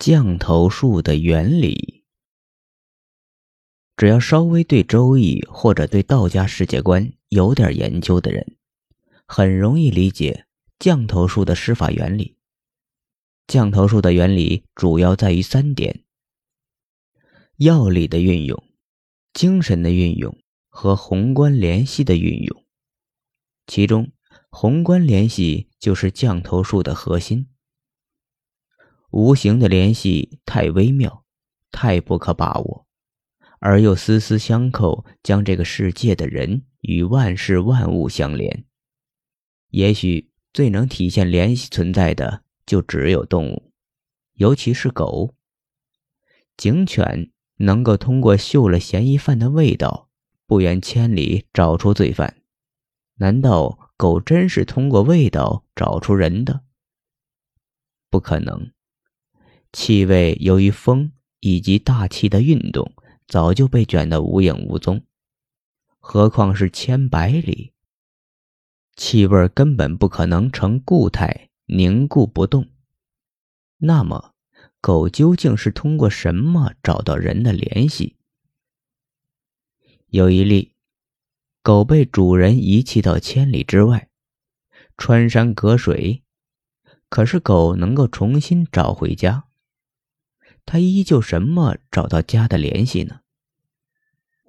降头术的原理，只要稍微对《周易》或者对道家世界观有点研究的人，很容易理解降头术的施法原理。降头术的原理主要在于三点：药理的运用、精神的运用和宏观联系的运用。其中，宏观联系就是降头术的核心。无形的联系太微妙，太不可把握，而又丝丝相扣，将这个世界的人与万事万物相连。也许最能体现联系存在的，就只有动物，尤其是狗。警犬能够通过嗅了嫌疑犯的味道，不远千里找出罪犯。难道狗真是通过味道找出人的？不可能。气味由于风以及大气的运动，早就被卷得无影无踪。何况是千百里，气味根本不可能成固态凝固不动。那么，狗究竟是通过什么找到人的联系？有一例，狗被主人遗弃到千里之外，穿山隔水，可是狗能够重新找回家。他依旧什么找到家的联系呢？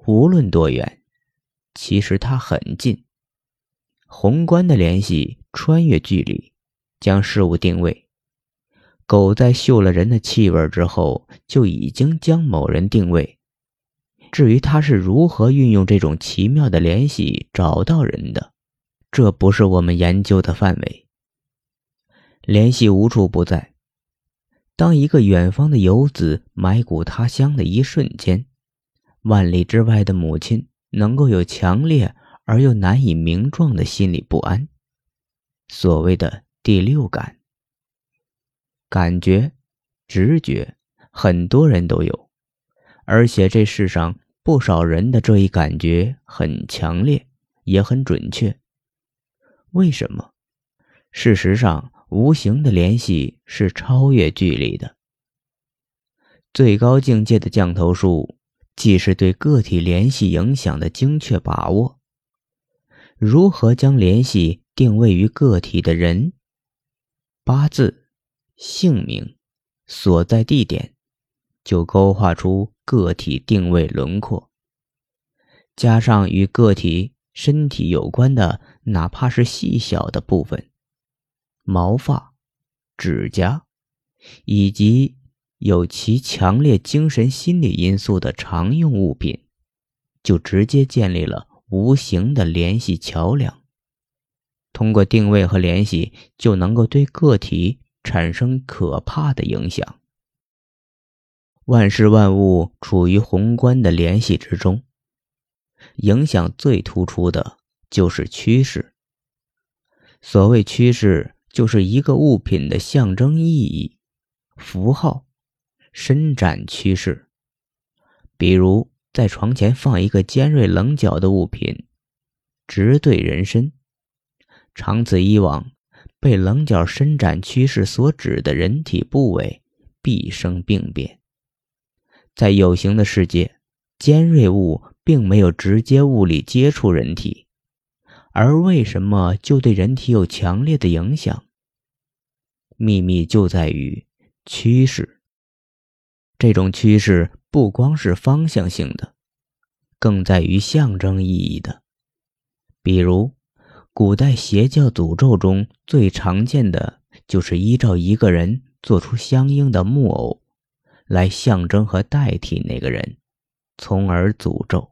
无论多远，其实它很近。宏观的联系穿越距离，将事物定位。狗在嗅了人的气味之后，就已经将某人定位。至于它是如何运用这种奇妙的联系找到人的，这不是我们研究的范围。联系无处不在。当一个远方的游子埋骨他乡的一瞬间，万里之外的母亲能够有强烈而又难以名状的心理不安。所谓的第六感，感觉、直觉，很多人都有，而且这世上不少人的这一感觉很强烈，也很准确。为什么？事实上。无形的联系是超越距离的。最高境界的降头术，既是对个体联系影响的精确把握。如何将联系定位于个体的人、八字、姓名、所在地点，就勾画出个体定位轮廓。加上与个体身体有关的，哪怕是细小的部分。毛发、指甲，以及有其强烈精神心理因素的常用物品，就直接建立了无形的联系桥梁。通过定位和联系，就能够对个体产生可怕的影响。万事万物处于宏观的联系之中，影响最突出的就是趋势。所谓趋势。就是一个物品的象征意义、符号、伸展趋势。比如，在床前放一个尖锐棱角的物品，直对人身，长此以往，被棱角伸展趋势所指的人体部位必生病变。在有形的世界，尖锐物并没有直接物理接触人体。而为什么就对人体有强烈的影响？秘密就在于趋势。这种趋势不光是方向性的，更在于象征意义的。比如，古代邪教诅咒中最常见的就是依照一个人做出相应的木偶，来象征和代替那个人，从而诅咒。